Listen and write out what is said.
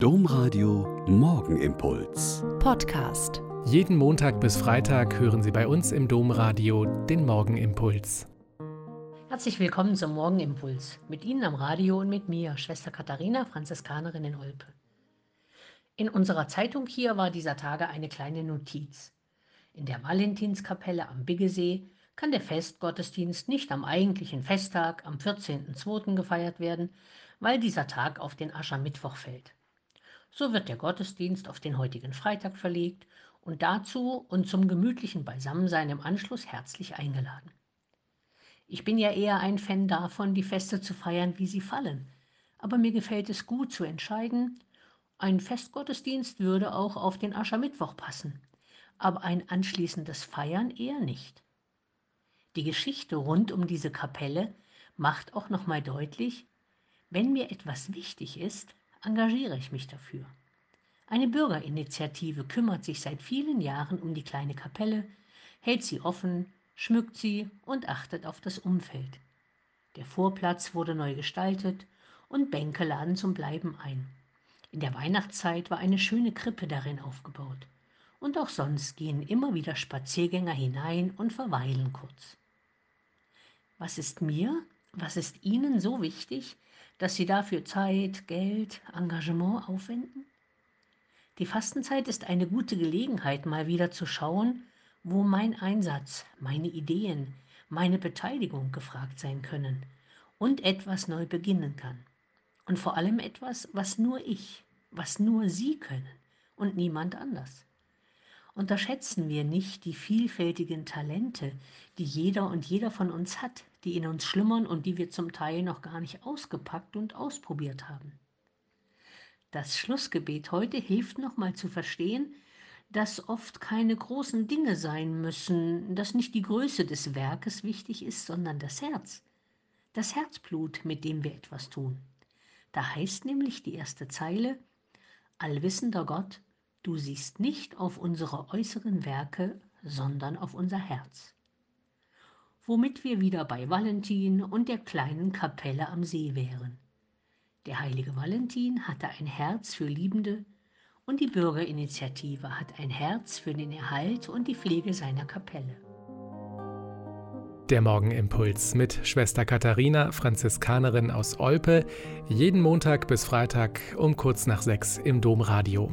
Domradio Morgenimpuls. Podcast. Jeden Montag bis Freitag hören Sie bei uns im Domradio den Morgenimpuls. Herzlich willkommen zum Morgenimpuls. Mit Ihnen am Radio und mit mir, Schwester Katharina, Franziskanerin in Olpe. In unserer Zeitung hier war dieser Tage eine kleine Notiz. In der Valentinskapelle am Biggesee kann der Festgottesdienst nicht am eigentlichen Festtag am 14.02. gefeiert werden, weil dieser Tag auf den Aschermittwoch fällt. So wird der Gottesdienst auf den heutigen Freitag verlegt und dazu und zum gemütlichen Beisammensein im Anschluss herzlich eingeladen. Ich bin ja eher ein Fan davon, die Feste zu feiern, wie sie fallen, aber mir gefällt es gut zu entscheiden, ein Festgottesdienst würde auch auf den Aschermittwoch passen, aber ein anschließendes Feiern eher nicht. Die Geschichte rund um diese Kapelle macht auch nochmal deutlich, wenn mir etwas wichtig ist, engagiere ich mich dafür. Eine Bürgerinitiative kümmert sich seit vielen Jahren um die kleine Kapelle, hält sie offen, schmückt sie und achtet auf das Umfeld. Der Vorplatz wurde neu gestaltet und Bänke laden zum Bleiben ein. In der Weihnachtszeit war eine schöne Krippe darin aufgebaut. Und auch sonst gehen immer wieder Spaziergänger hinein und verweilen kurz. Was ist mir, was ist Ihnen so wichtig, dass sie dafür Zeit, Geld, Engagement aufwenden? Die Fastenzeit ist eine gute Gelegenheit, mal wieder zu schauen, wo mein Einsatz, meine Ideen, meine Beteiligung gefragt sein können und etwas neu beginnen kann. Und vor allem etwas, was nur ich, was nur Sie können und niemand anders. Unterschätzen wir nicht die vielfältigen Talente, die jeder und jeder von uns hat, die in uns schlummern und die wir zum Teil noch gar nicht ausgepackt und ausprobiert haben. Das Schlussgebet heute hilft nochmal zu verstehen, dass oft keine großen Dinge sein müssen, dass nicht die Größe des Werkes wichtig ist, sondern das Herz, das Herzblut, mit dem wir etwas tun. Da heißt nämlich die erste Zeile, Allwissender Gott, Du siehst nicht auf unsere äußeren Werke, sondern auf unser Herz. Womit wir wieder bei Valentin und der kleinen Kapelle am See wären. Der heilige Valentin hatte ein Herz für Liebende und die Bürgerinitiative hat ein Herz für den Erhalt und die Pflege seiner Kapelle. Der Morgenimpuls mit Schwester Katharina, Franziskanerin aus Olpe, jeden Montag bis Freitag um kurz nach sechs im Domradio.